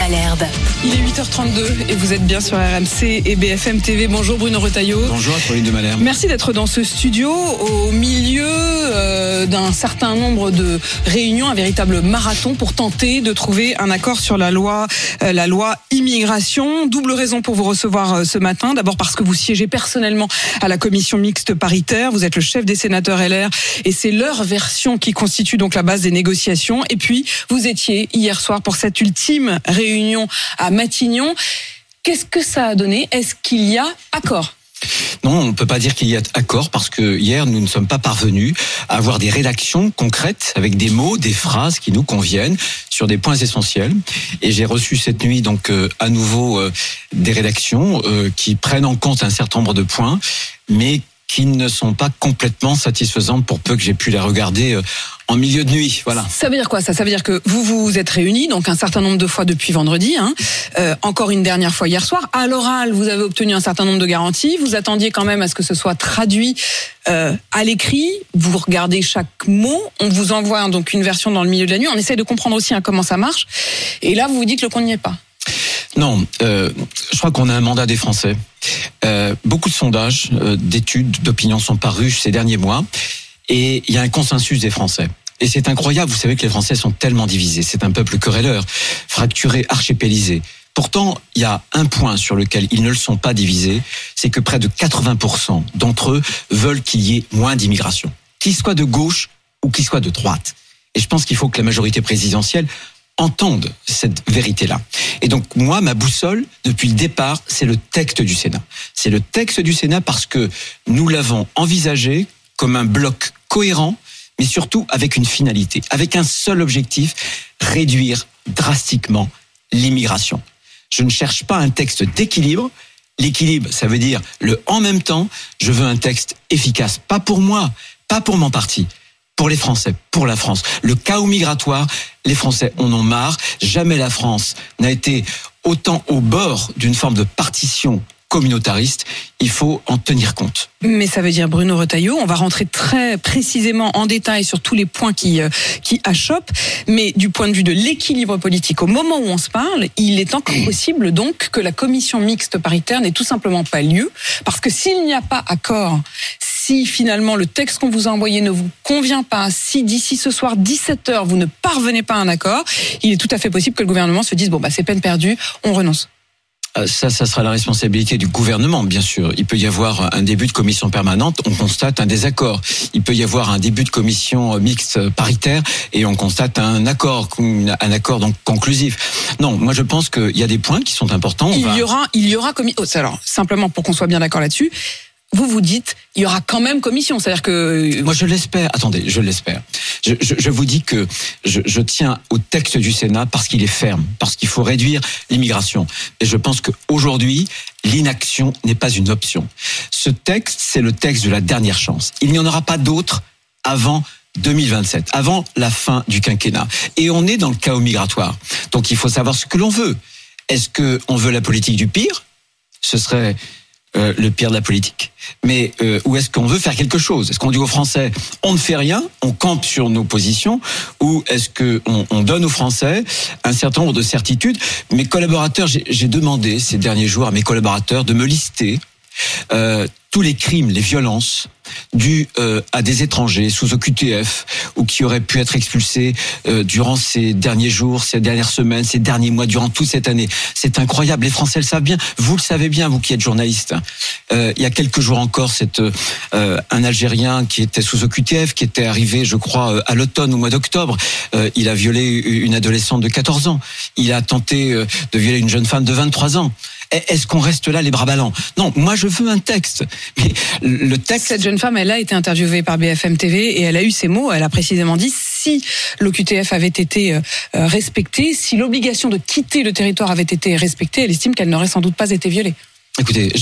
Malherbe. Il est 8h32 et vous êtes bien sur RMC et BFM TV. Bonjour Bruno Retailleau. Bonjour Pauline de Malherbe. Merci d'être dans ce studio au milieu euh, d'un certain nombre de réunions, un véritable marathon pour tenter de trouver un accord sur la loi, euh, la loi immigration. Double raison pour vous recevoir euh, ce matin. D'abord parce que vous siégez personnellement à la commission mixte paritaire. Vous êtes le chef des sénateurs LR et c'est leur version qui constitue donc la base des négociations. Et puis vous étiez hier soir pour cette ultime réunion à Matignon. Qu'est-ce que ça a donné? Est-ce qu'il y a accord? Non, on ne peut pas dire qu'il y a accord parce que hier nous ne sommes pas parvenus à avoir des rédactions concrètes avec des mots, des phrases qui nous conviennent sur des points essentiels. Et j'ai reçu cette nuit donc euh, à nouveau euh, des rédactions euh, qui prennent en compte un certain nombre de points, mais qui ne sont pas complètement satisfaisantes pour peu que j'ai pu les regarder euh, en milieu de nuit. Voilà. Ça veut dire quoi ça? Ça veut dire que vous vous êtes réunis donc un certain nombre de fois depuis vendredi, hein, euh, encore une dernière fois hier soir. À l'oral, vous avez obtenu un certain nombre de garanties. Vous attendiez quand même à ce que ce soit traduit euh, à l'écrit. Vous regardez chaque mot. On vous envoie donc une version dans le milieu de la nuit. On essaie de comprendre aussi hein, comment ça marche. Et là, vous vous dites le compte n'y est pas. Non, euh, je crois qu'on a un mandat des Français. Euh, beaucoup de sondages, euh, d'études, d'opinions sont parus ces derniers mois, et il y a un consensus des Français. Et c'est incroyable, vous savez que les Français sont tellement divisés. C'est un peuple querelleur, fracturé, archipélisé. Pourtant, il y a un point sur lequel ils ne le sont pas divisés, c'est que près de 80% d'entre eux veulent qu'il y ait moins d'immigration, qu'ils soient de gauche ou qu'ils soient de droite. Et je pense qu'il faut que la majorité présidentielle entendent cette vérité-là. Et donc moi, ma boussole, depuis le départ, c'est le texte du Sénat. C'est le texte du Sénat parce que nous l'avons envisagé comme un bloc cohérent, mais surtout avec une finalité, avec un seul objectif, réduire drastiquement l'immigration. Je ne cherche pas un texte d'équilibre. L'équilibre, ça veut dire le en même temps. Je veux un texte efficace, pas pour moi, pas pour mon parti, pour les Français, pour la France. Le chaos migratoire, les Français en ont marre. Jamais la France n'a été autant au bord d'une forme de partition communautariste, il faut en tenir compte. Mais ça veut dire Bruno Retailleau, on va rentrer très précisément en détail sur tous les points qui, euh, qui achoppent, mais du point de vue de l'équilibre politique, au moment où on se parle, il est encore possible donc que la commission mixte paritaire n'ait tout simplement pas lieu, parce que s'il n'y a pas accord, si finalement le texte qu'on vous a envoyé ne vous convient pas, si d'ici ce soir 17h vous ne parvenez pas à un accord, il est tout à fait possible que le gouvernement se dise bon bah c'est peine perdue, on renonce. Euh, ça, ça sera la responsabilité du gouvernement, bien sûr. Il peut y avoir un début de commission permanente, on constate un désaccord. Il peut y avoir un début de commission mixte paritaire et on constate un accord, un accord donc conclusif. Non, moi je pense qu'il y a des points qui sont importants. il y aura, il y aura commis. Oh, alors simplement pour qu'on soit bien d'accord là-dessus, vous vous dites, il y aura quand même commission. C'est-à-dire que... Moi, je l'espère. Attendez, je l'espère. Je, je, je, vous dis que je, je, tiens au texte du Sénat parce qu'il est ferme, parce qu'il faut réduire l'immigration. Et je pense qu'aujourd'hui, l'inaction n'est pas une option. Ce texte, c'est le texte de la dernière chance. Il n'y en aura pas d'autre avant 2027, avant la fin du quinquennat. Et on est dans le chaos migratoire. Donc, il faut savoir ce que l'on veut. Est-ce qu'on veut la politique du pire? Ce serait euh, le pire de la politique. Mais euh, où est-ce qu'on veut faire quelque chose? Est-ce qu'on dit aux Français on ne fait rien, on campe sur nos positions, ou est-ce qu'on on donne aux Français un certain nombre de certitudes? Mes collaborateurs, j'ai demandé ces derniers jours à mes collaborateurs de me lister euh, tous les crimes, les violences dus euh, à des étrangers sous OQTF ou qui auraient pu être expulsés euh, durant ces derniers jours, ces dernières semaines, ces derniers mois, durant toute cette année. C'est incroyable. Les Français le savent bien. Vous le savez bien, vous qui êtes journaliste. Euh, il y a quelques jours encore, c'est euh, un Algérien qui était sous OQTF, qui était arrivé, je crois, euh, à l'automne au mois d'octobre. Euh, il a violé une adolescente de 14 ans. Il a tenté de violer une jeune femme de 23 ans. Est-ce qu'on reste là les bras ballants? Non, moi je veux un texte. Mais le texte. Cette jeune femme, elle a été interviewée par BFM TV et elle a eu ces mots. Elle a précisément dit si l'OQTF avait été euh, respecté, si l'obligation de quitter le territoire avait été respectée, elle estime qu'elle n'aurait sans doute pas été violée. Écoutez,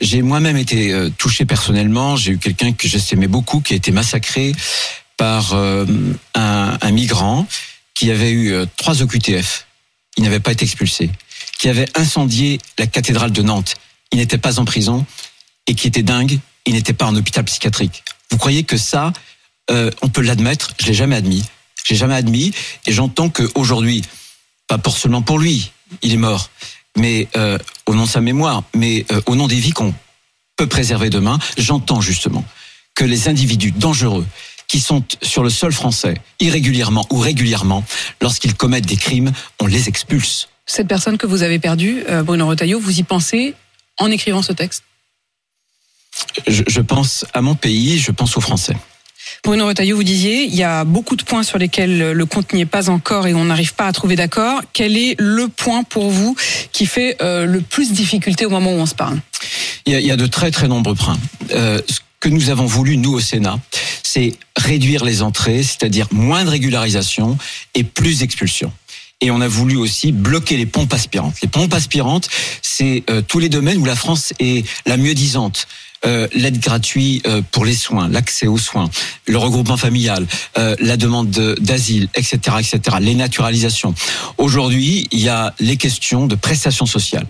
j'ai moi-même été euh, touché personnellement. J'ai eu quelqu'un que j'estimais beaucoup qui a été massacré par euh, un, un, migrant qui avait eu trois OQTF. Il n'avait pas été expulsé qui avait incendié la cathédrale de Nantes. Il n'était pas en prison et qui était dingue il n'était pas en hôpital psychiatrique. Vous croyez que ça, euh, on peut l'admettre? Je l'ai jamais admis. J'ai jamais admis, et j'entends qu'aujourd'hui, pas pour seulement pour lui, il est mort, mais euh, au nom de sa mémoire, mais euh, au nom des vies qu'on peut préserver demain, j'entends justement que les individus dangereux qui sont sur le sol français irrégulièrement ou régulièrement, lorsqu'ils commettent des crimes, on les expulse. Cette personne que vous avez perdue, euh, Bruno Retailleau, vous y pensez en écrivant ce texte Je, je pense à mon pays, je pense aux Français. Bruno Retailleau, vous disiez, il y a beaucoup de points sur lesquels le compte n'y est pas encore et on n'arrive pas à trouver d'accord. Quel est le point pour vous qui fait euh, le plus difficulté au moment où on se parle? Il y, a, il y a de très très nombreux points. Euh, ce que nous avons voulu, nous au Sénat, c'est réduire les entrées, c'est-à-dire moins de régularisation et plus d'expulsion. Et on a voulu aussi bloquer les pompes aspirantes. Les pompes aspirantes, c'est euh, tous les domaines où la France est la mieux disante. Euh, l'aide gratuite euh, pour les soins, l'accès aux soins, le regroupement familial, euh, la demande de- d'asile, etc., etc., les naturalisations. Aujourd'hui, il y a les questions de prestations sociales.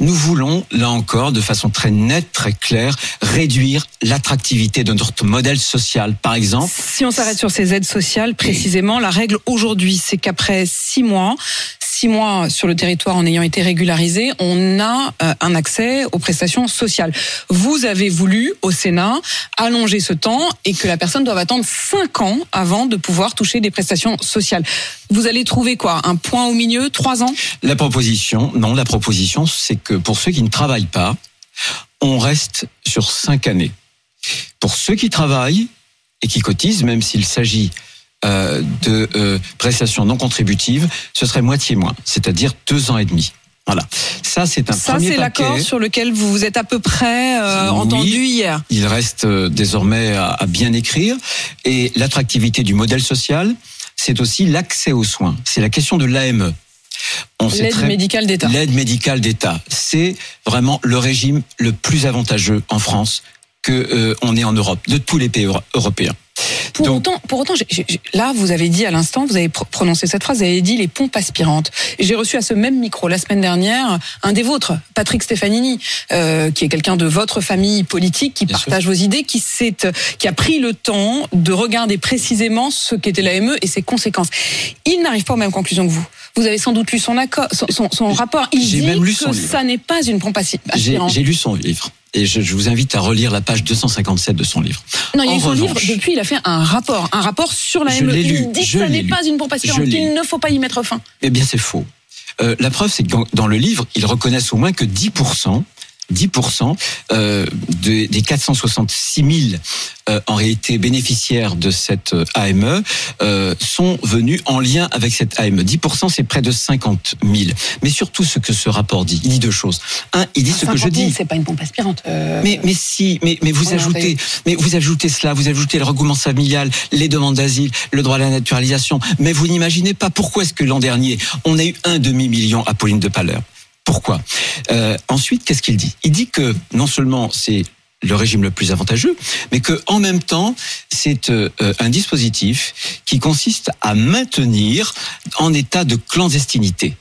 Nous voulons, là encore, de façon très nette, très claire, réduire l'attractivité de notre modèle social. Par exemple, Si on s'arrête sur ces aides sociales, précisément, la règle aujourd'hui, c'est qu'après six mois, six mois sur le territoire en ayant été régularisé, on a euh, un accès aux prestations sociales. Vous avez voulu, au Sénat, allonger ce temps et que la personne doive attendre cinq ans avant de pouvoir toucher des prestations sociales. Vous allez trouver quoi? Un point au milieu Trois ans? La proposition, non, la proposition, c'est que pour ceux qui ne travaillent pas, on reste sur cinq années. Pour ceux qui travaillent et qui cotisent, même s'il s'agit euh, de euh, prestations non contributives, ce serait moitié moins, c'est-à-dire deux ans et demi. Voilà. Ça, c'est un Ça, premier c'est l'accord sur lequel vous vous êtes à peu près euh, Oui. entendu hier. Il reste euh, désormais à, à bien écrire. Et l'attractivité du modèle social, c'est aussi l'accès aux soins. C'est la question de l'AME. L'aide très- médicale d'État. L'aide médicale d'État, c'est vraiment le régime le plus avantageux en France que euh, on est en Europe, de tous les pays euro- européens. Pour Donc- autant, pour autant là, vous avez dit à l'instant, vous avez pro- prononcé cette phrase, vous avez dit les pompes aspirantes. J'ai reçu à ce même micro la semaine dernière un des vôtres, Patrick Stefanini, euh, qui est quelqu'un de votre famille politique, qui sûr. partage vos idées, qui qui a pris le temps de regarder précisément ce qu'était l'AME et ses conséquences. Il n'arrive pas aux mêmes conclusions que vous. Vous avez sans doute lu son, accord, son, son- son rapport. Il dit même lu que son ça n'est pas une pompe aspirante. j'ai lu son livre et je, je vous invite à relire la page 257 de son livre. Non, il y a eu son livre. Depuis, il a fait un rapport, un rapport sur la ME. lu, Il dit que ça n'est pas une l'ai qu'il ne faut pas y mettre fin. Eh bien, c'est faux. Euh, la preuve, c'est que dans- dans le livre, ils reconnaissent au moins que 10%, 10% euh, de- des 466 000 euh, en réalité bénéficiaires de cette euh, AME euh, sont venus en lien avec cette AME. 10%, c'est près de 50 000. Mais surtout, ce que ce rapport dit, il dit deux choses. Un, il dit ce que je 50 000, dis. C'est pas une pompe aspirante. Mais, mais si, mais, mais vous ajoutez, mais vous ajoutez cela, vous ajoutez le regroupement familial, les demandes d'asile, le droit à la naturalisation. Mais vous n'imaginez pas pourquoi est-ce que l'an dernier, on a eu un demi-million à Pauline de Paleur. Pourquoi Euh, Ensuite, qu'est-ce qu'il dit? Il dit que non seulement c'est le régime le plus avantageux, mais que en même temps, c'est euh, un dispositif qui consiste à maintenir en état de clandestinité.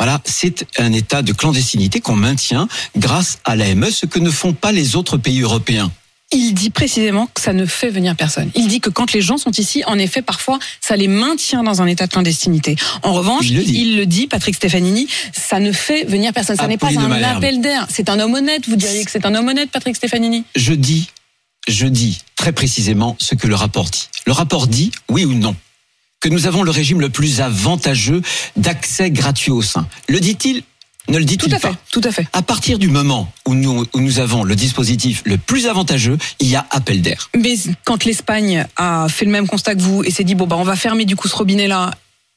Voilà, c'est un état de clandestinité qu'on maintient grâce à l'AME, ce que ne font pas les autres pays européens. Il dit précisément que ça ne fait venir personne. Il dit que quand les gens sont ici, en effet, parfois, ça les maintient dans un état de clandestinité. En revanche, Il le dit. il le dit, Patrick Stefanini, ça ne fait venir personne. Ça n'est pas un Malherbe. appel d'air. C'est un homme honnête. Vous diriez que c'est un homme honnête, Patrick Stefanini Je dis, je dis très précisément ce que le rapport dit. Le rapport dit, oui ou non, que nous avons le régime le plus avantageux d'accès gratuit au sein. Le dit-il Ne le Tout dit-il à fait. pas Tout à fait. À partir du moment où nous, où nous avons le dispositif le plus avantageux, il y a appel d'air. Mais quand l'Espagne a fait le même constat que vous et s'est dit bon bah on va fermer du coup ce robinet là,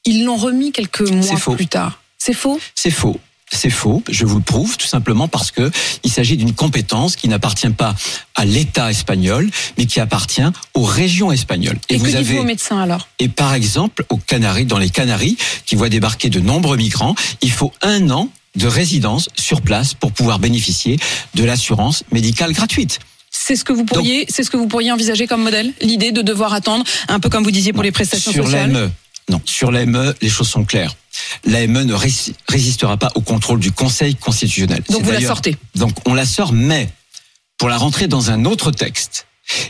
ils l'ont remis quelques mois faux. plus tard. C'est faux? C'est faux. C'est faux. Je vous le prouve tout simplement parce que il s'agit d'une compétence qui n'appartient pas à l'État espagnol, mais qui appartient aux régions espagnoles. Et, que vous dites-vous avez aux médecins alors? Et par exemple aux Canaries, dans les Canaries, qui voient débarquer de nombreux migrants, il faut un an de résidence sur place pour pouvoir bénéficier de l'assurance médicale gratuite. C'est ce que vous pourriez, c'est ce que vous pourriez envisager comme modèle, l'idée de devoir attendre, un peu comme vous disiez pour les prestations sur sociales. l'AME, non, sur l'AME, les choses sont claires. L'AME ne rési- résistera pas au contrôle du Conseil constitutionnel. Donc vous la sortez. Donc on la sort, mais pour la rentrer dans un autre texte.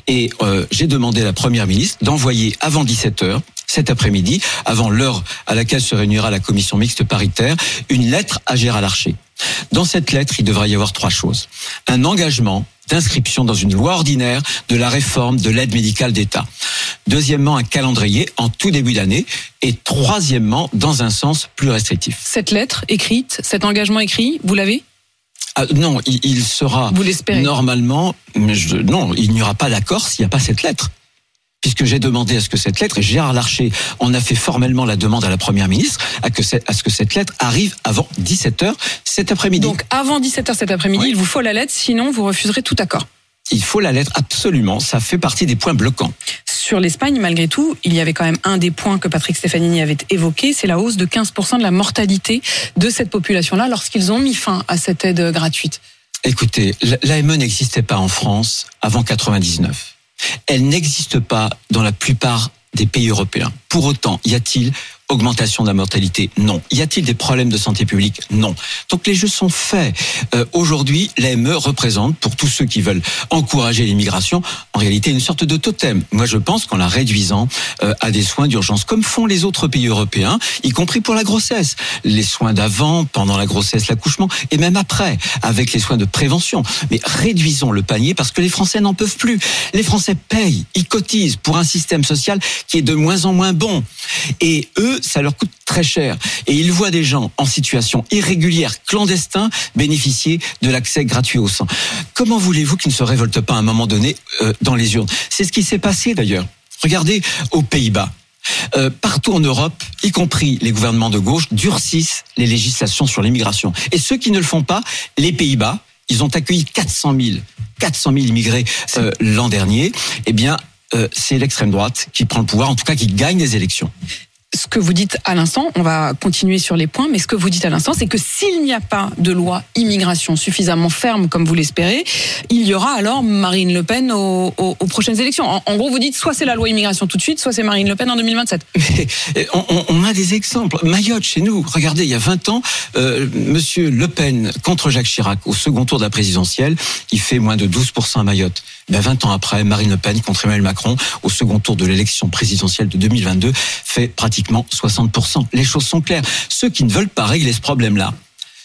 Et euh, j'ai demandé à la Première ministre d'envoyer avant 17 heures cet après-midi, avant l'heure à laquelle se réunira la commission mixte paritaire, une lettre à Gérard Larcher. Dans cette lettre, il devra y avoir trois choses. Un engagement d'inscription dans une loi ordinaire de la réforme de l'aide médicale d'État. Deuxièmement, un calendrier en tout début d'année. Et troisièmement, dans un sens plus restrictif. Cette lettre écrite, cet engagement écrit, vous l'avez? Ah, non, il, il sera Vous l'espérez normalement, mais je, non, il n'y aura pas d'accord s'il n'y a pas cette lettre. Puisque j'ai demandé à ce que cette lettre, et Gérard Larcher en a fait formellement la demande à la Première ministre, à, que cette- à ce que cette lettre arrive avant 17h cet après-midi. Donc avant 17h cet après-midi, Oui. il vous faut la lettre, sinon vous refuserez tout accord. Il faut la lettre absolument, ça fait partie des points bloquants. Sur l'Espagne, malgré tout, il y avait quand même un des points que Patrick Stefanini avait évoqué, c'est la hausse de 15% de la mortalité de cette population-là lorsqu'ils ont mis fin à cette aide gratuite. Écoutez, l'AME n'existait pas en France avant 99. Elle n'existe pas dans la plupart des pays européens. Pour autant, y a-t-il augmentation de la mortalité Non. Y a-t-il des problèmes de santé publique Non. Donc les jeux sont faits. Euh, Aujourd'hui, l'AME représente, pour tous ceux qui veulent encourager l'immigration, en réalité une sorte de totem. Moi, je pense qu'en la réduisant euh, à des soins d'urgence, comme font les autres pays européens, y compris pour la grossesse, les soins d'avant, pendant la grossesse, l'accouchement, et même après, avec les soins de prévention. Mais réduisons le panier parce que les Français n'en peuvent plus. Les Français payent, ils cotisent pour un système social qui est de moins en moins bon. Et eux, ça leur coûte très cher. Et ils voient des gens en situation irrégulière, clandestin, bénéficier de l'accès gratuit au sang. Comment voulez-vous qu'ils ne se révoltent pas à un moment donné euh, dans les urnes? C'est ce qui s'est passé d'ailleurs. Regardez aux Pays-Bas. Euh, partout en Europe, y compris les gouvernements de gauche, durcissent les législations sur l'immigration. Et ceux qui ne le font pas, les Pays-Bas, ils ont accueilli 400 000, 400 000 immigrés euh, l'an dernier. Eh bien, euh, c'est l'extrême droite qui prend le pouvoir, en tout cas qui gagne les élections. Ce que vous dites à l'instant, on va continuer sur les points, mais ce que vous dites à l'instant, c'est que s'il n'y a pas de loi immigration suffisamment ferme comme vous l'espérez, il y aura alors Marine Le Pen aux, prochaines élections. En, gros, vous dites soit c'est la loi immigration tout de suite, soit c'est Marine Le Pen en 2027. Mais on, on- on a des exemples. Mayotte, chez nous, regardez, il y a 20 ans, euh, Monsieur Le Pen contre Jacques Chirac au second tour de la présidentielle, il fait moins de 12% à Mayotte. Ben 20 ans après, Marine Le Pen contre Emmanuel Macron au second tour de l'élection présidentielle de 2022 fait pratiquement 60%. Les choses sont claires. Ceux qui ne veulent pas régler ce problème-là,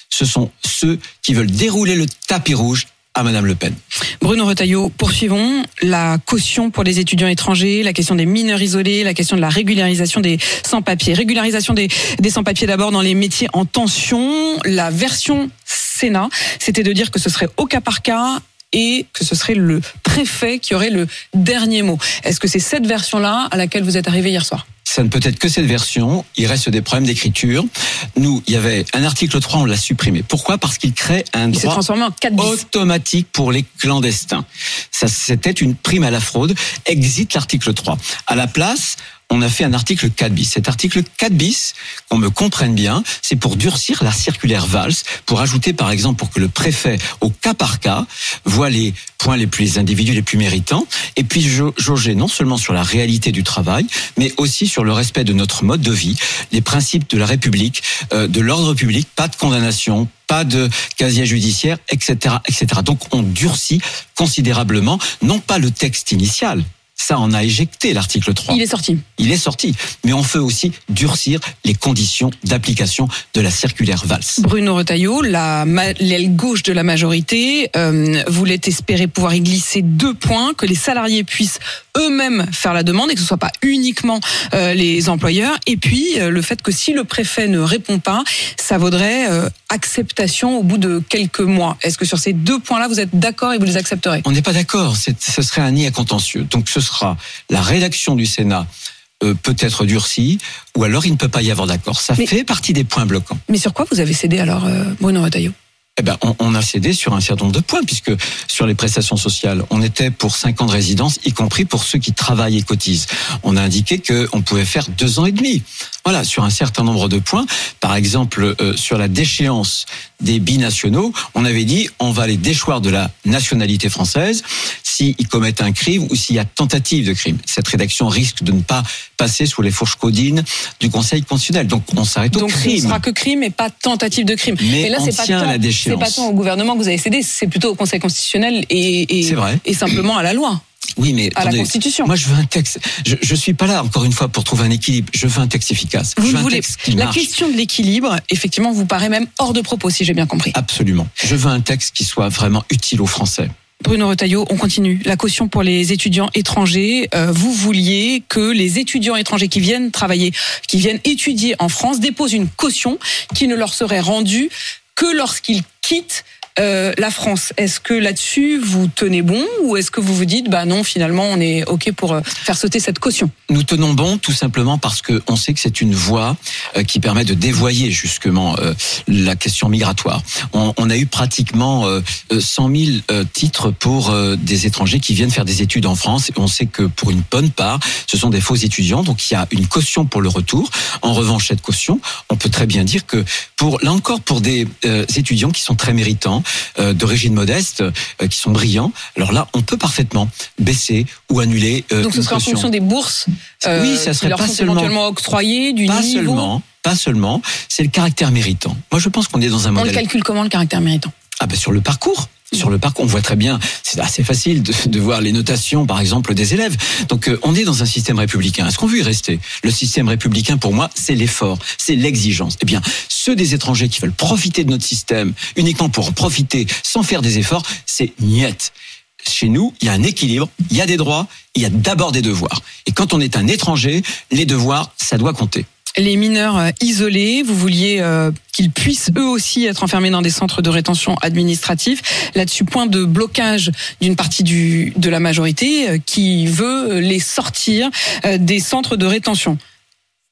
ce sont ceux qui veulent dérouler le tapis rouge à Madame Le Pen. Bruno Retailleau, poursuivons. La caution pour les étudiants étrangers, la question des mineurs isolés, la question de la régularisation des sans-papiers. Régularisation des, des sans-papiers d'abord dans les métiers en tension. La version Sénat, c'était de dire que ce serait au cas par cas et que ce serait le préfet qui aurait le dernier mot. Est-ce que c'est cette version-là à laquelle vous êtes arrivé hier soir? Ça ne peut être que cette version. Il reste des problèmes d'écriture. Nous, il y avait un article 3, on l'a supprimé. Pourquoi? Parce qu'il crée un Il droit transformé en 4 bis. automatique pour les clandestins. Ça, c'était une prime à la fraude. Exit l'article 3. À la place, on a fait un article 4 bis. Cet article 4 bis, qu'on me comprenne bien, c'est pour durcir la circulaire Valls, pour ajouter par exemple pour que le préfet, au cas par cas, voit les points les plus les individus les plus méritants, et puis jau- jauger non seulement sur la réalité du travail, mais aussi sur le respect de notre mode de vie, les principes de la République, euh, de l'ordre public, pas de condamnation, pas de casier judiciaire, etc., etc. Donc on durcit considérablement, non pas le texte initial, ça on a éjecté l'article 3 Il est sorti. il est sorti. Mais on fait aussi durcir les conditions d'application de la circulaire Valls. Bruno Retailleau, l'aile gauche de la majorité, euh, voulait espérer pouvoir y glisser deux points, que les salariés puissent eux-mêmes faire la demande et que ce soit pas uniquement euh, les employeurs. Et puis euh, le fait que si le préfet ne répond pas, ça vaudrait acceptation au bout de quelques mois. Est-ce que sur ces deux points-là, vous êtes d'accord et vous les accepterez? On n'est pas d'accord. Ce serait un nid à contentieux. Donc ce sera la rédaction du Sénat euh, peut être durcie, ou alors il ne peut pas y avoir d'accord. Ça Mais- fait partie des points bloquants. Mais sur quoi vous avez cédé alors, euh, Bruno Retailleau? Eh ben, on, on a cédé sur un certain nombre de points, puisque sur les prestations sociales, on était pour cinq ans de résidence, y compris pour ceux qui travaillent et cotisent. On a indiqué qu'on pouvait faire deux ans et demi. Voilà, sur un certain nombre de points. Par exemple, euh, sur la déchéance des binationaux, on avait dit on va les déchoir de la nationalité française s'ils commettent un crime ou s'il y a tentative de crime. Cette rédaction risque de ne pas passer sous les fourches codines du Conseil constitutionnel. Donc on s'arrête au Donc crime. ce sera que crime et pas tentative de crime. Mais et là, c'est pas tant, la déchéance. c'est pas tant au gouvernement que vous avez cédé, c'est plutôt au Conseil constitutionnel et, et, C'est vrai. et simplement à la loi, Oui, mais à la Constitution. Moi, je veux un texte. Je, je suis pas là encore une fois pour trouver un équilibre. Je veux un texte efficace. vous je un voulez texte qui la marche. question de l'équilibre, effectivement, vous paraît même hors de propos, si j'ai bien compris. Absolument. Je veux un texte qui soit vraiment utile aux Français. Bruno Retailleau, on continue. La caution pour les étudiants étrangers. Euh, vous vouliez que les étudiants étrangers qui viennent travailler, qui viennent étudier en France, déposent une caution qui ne leur serait rendue que lorsqu'ils quittent euh, la France. Est-ce que là-dessus vous tenez bon ou est-ce que vous vous dites bah non finalement on est ok pour euh, faire sauter cette caution? Nous tenons bon tout simplement parce que on sait que c'est une voie euh, qui permet de dévoyer justement la question migratoire. On, a eu pratiquement euh, euh, 100 000 euh, titres pour des étrangers qui viennent faire des études en France. On sait que pour une bonne part, ce sont des faux étudiants, donc il y a une caution pour le retour. En revanche, cette caution, on peut très bien dire que pour là encore pour des étudiants qui sont très méritants, d'origine modeste, euh, qui sont brillants, alors là, on peut parfaitement baisser ou annuler. euh, Donc ce une sera en fonction des bourses euh, Oui, ça serait qui leur pas sont seulement- éventuellement octroyées, du Pas niveau. seulement, pas seulement, c'est le caractère méritant. Moi, je pense qu'on est dans un On le modèle. calcule comment le caractère méritant? Ah ben sur le parcours. Sur le parcours, on voit très bien, c'est assez facile de, de voir les notations, par exemple, des élèves. Donc, euh, on est dans un système républicain. Est-ce qu'on veut y rester? Le système républicain, pour moi, c'est l'effort, c'est l'exigence. Eh bien, ceux des étrangers qui veulent profiter de notre système uniquement pour en profiter, sans faire des efforts, c'est niette. Chez nous, il y a un équilibre, il y a des droits, il y a d'abord des devoirs. Et quand on est un étranger, les devoirs, ça doit compter. Les mineurs euh, isolés, vous vouliez euh, qu'ils puissent eux aussi être enfermés dans des centres de rétention administratifs. Là-dessus, point de blocage d'une partie du, de la majorité euh, qui veut les sortir des centres de rétention.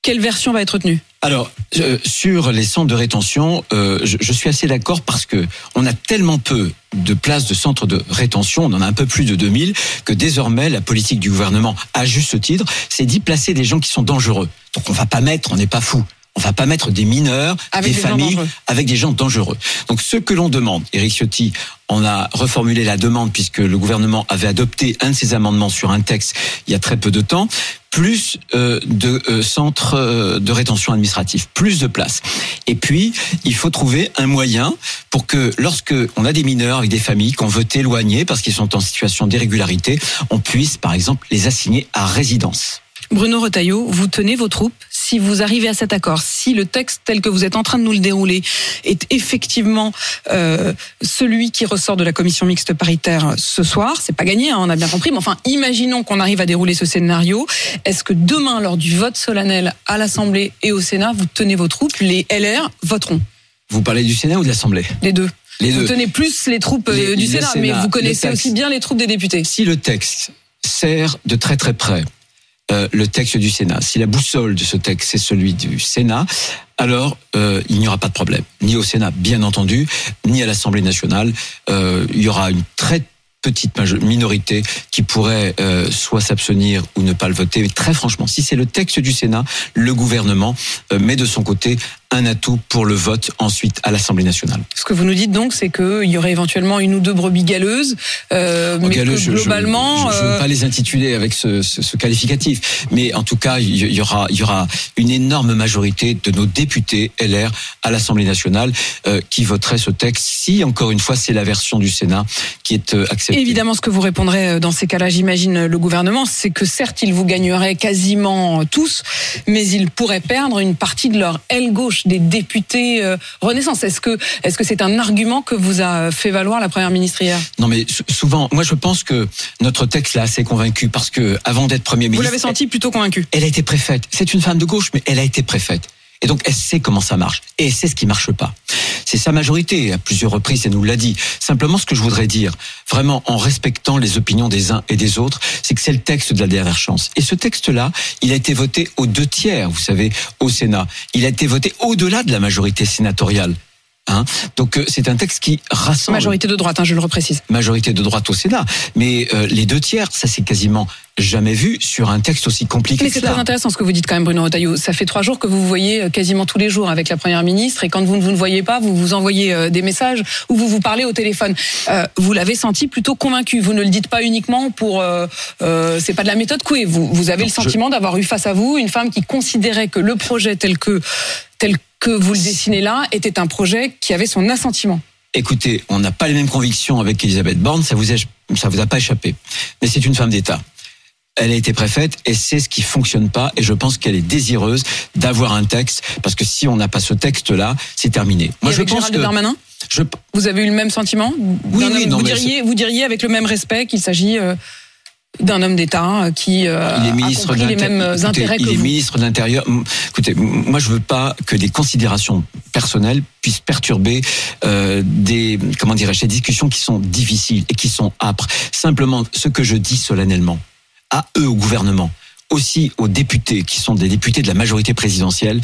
Quelle version va être retenue Alors euh, sur les centres de rétention, euh, je, je suis assez d'accord parce que on a tellement peu de places de centres de rétention, on en a un peu plus de 2000, que désormais la politique du gouvernement, à juste titre, c'est d'y placer des gens qui sont dangereux. Donc on va pas mettre, on n'est pas fou. On va pas mettre des mineurs, Avec des, des familles avec des gens dangereux. Donc ce que l'on demande, Eric Ciotti en a reformulé la demande puisque le gouvernement avait adopté un de ses amendements sur un texte il y a très peu de temps, plus euh, de euh, centres euh, de rétention administrative, plus de places. Et puis, il faut trouver un moyen pour que lorsque on a des mineurs avec des familles qu'on veut éloigner parce qu'ils sont en situation d'irrégularité, on puisse par exemple les assigner à résidence. Bruno Retailleau, vous tenez vos troupes? Si vous arrivez à cet accord, si le texte tel que vous êtes en train de nous le dérouler est effectivement euh, celui qui ressort de la commission mixte paritaire ce soir, c'est pas gagné, hein, on a bien compris, mais enfin, imaginons qu'on arrive à dérouler ce scénario. Est-ce que demain, lors du vote solennel à l'Assemblée et au Sénat, vous tenez vos troupes, les LR voteront, Vous parlez du Sénat ou de l'Assemblée? Les deux Les Vous deux. tenez plus les troupes euh, Les- du Sénat, Sénat, mais vous connaissez aussi bien les troupes des députés. Si le texte sert de très très près euh, le texte du Sénat, si la boussole de ce texte c'est celui du Sénat, alors euh, il n'y aura pas de problème, ni au Sénat bien entendu, ni à l'Assemblée nationale. Euh, il y aura une très petite minorité qui pourrait soit s'abstenir ou ne pas le voter. Très franchement, si c'est le texte du Sénat, le gouvernement met de son côté un atout pour le vote ensuite à l'Assemblée nationale. Ce que vous nous dites donc, c'est qu'il y aurait éventuellement une ou deux brebis galeuses, euh, mais Galeux, que je- je- globalement, je ne veux euh, pas les intituler avec ce, ce- ce qualificatif, mais en tout cas, il y aura, il y aura une énorme majorité de nos députés LR à l'Assemblée nationale euh, qui voteraient ce texte si, encore une fois, c'est la version du Sénat qui est euh, acceptée. Évidemment, ce que vous répondrez dans ces cas-là, j'imagine, le gouvernement, c'est que certes, il vous gagnerait quasiment tous, mais il pourrait perdre une partie de leur aile gauche des députés euh, Renaissance. Est-ce que est-ce que c'est un argument que vous a fait valoir la première ministre hier Non, mais sou- souvent, moi, je pense que notre texte l'a assez convaincu parce que avant d'être premier Vous ministre, l'avez senti plutôt convaincu? elle a été préfète. C'est une femme de gauche, mais elle a été préfète. Et donc, elle sait comment ça marche. Et elle sait ce qui marche pas. C'est sa majorité, à plusieurs reprises, elle nous l'a dit. Simplement, ce que je voudrais dire, vraiment en respectant les opinions des uns et des autres, c'est que c'est le texte de la dernière chance. Et ce texte-là, il a été voté aux deux tiers, vous savez, au Sénat. Il a été voté au-delà de la majorité sénatoriale. Hein. Donc euh, c'est un texte qui rassemble Majorité de droite, hein, je le reprécise. majorité de droite au Sénat, mais euh, les deux tiers, ça c'est quasiment jamais vu sur un texte aussi compliqué Mais c'est très intéressant ce que vous dites quand même, Bruno Retailleau. Ça fait trois jours que vous vous voyez euh, quasiment tous les jours avec la première ministre, et quand vous ne vous ne voyez pas, vous vous envoyez des messages ou vous vous parlez au téléphone. Euh, vous l'avez senti plutôt convaincu. Vous ne le dites pas uniquement pour. Euh, euh, c'est pas de la méthode Coué. Vous, vous avez Non, le sentiment d'avoir eu face à vous une femme qui considérait que le projet tel que tel que vous le dessinez là était un projet qui avait son assentiment. Écoutez, on n'a pas les mêmes convictions avec Elisabeth Borne, ça vous, est, ça vous a pas échappé. Mais c'est une femme d'État. Elle a été préfète et c'est ce qui fonctionne pas. Et je pense qu'elle est désireuse d'avoir un texte parce que si on n'a pas ce texte-là, c'est terminé. et avec Gérald Darmanin, je, vous avez eu le même sentiment Oui, D'un oui, homme- non, vous, diriez, vous diriez avec le même respect qu'il s'agit euh, d'un homme d'État euh, qui euh, il est a compris les mêmes l'Intérieur. intérêts que il est vous. ministre de l'Intérieur. Écoutez, moi je veux pas que des considérations personnelles puissent perturber euh, des comment dirais-je des discussions qui sont difficiles et qui sont âpres. Simplement, ce que je dis solennellement à eux au gouvernement, aussi aux députés qui sont des députés de la majorité présidentielle,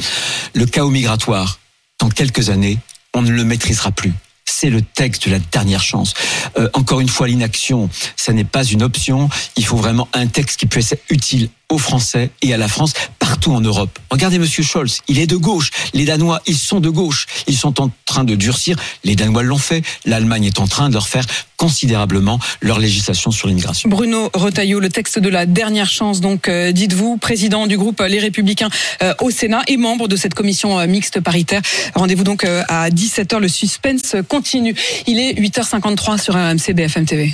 le chaos migratoire dans quelques années, on ne le maîtrisera plus. C'est le texte de la dernière chance. Euh, encore une fois, l'inaction, ça n'est pas une option. Il faut vraiment un texte qui puisse être utile aux Français et à la France partout en Europe. Regardez Monsieur Scholz, il est de gauche. Les Danois, ils sont de gauche. Ils sont en train de durcir. Les Danois l'ont fait. L'Allemagne est en train de leur faire considérablement leur législation sur l'immigration. Bruno Retailleau, le texte de la dernière chance, donc euh, dites-vous, président du groupe Les Républicains euh, au Sénat et membre de cette commission euh, mixte paritaire. Rendez-vous donc euh, à 17h, le suspense continue. Il est 8h53 sur RMC BFM TV.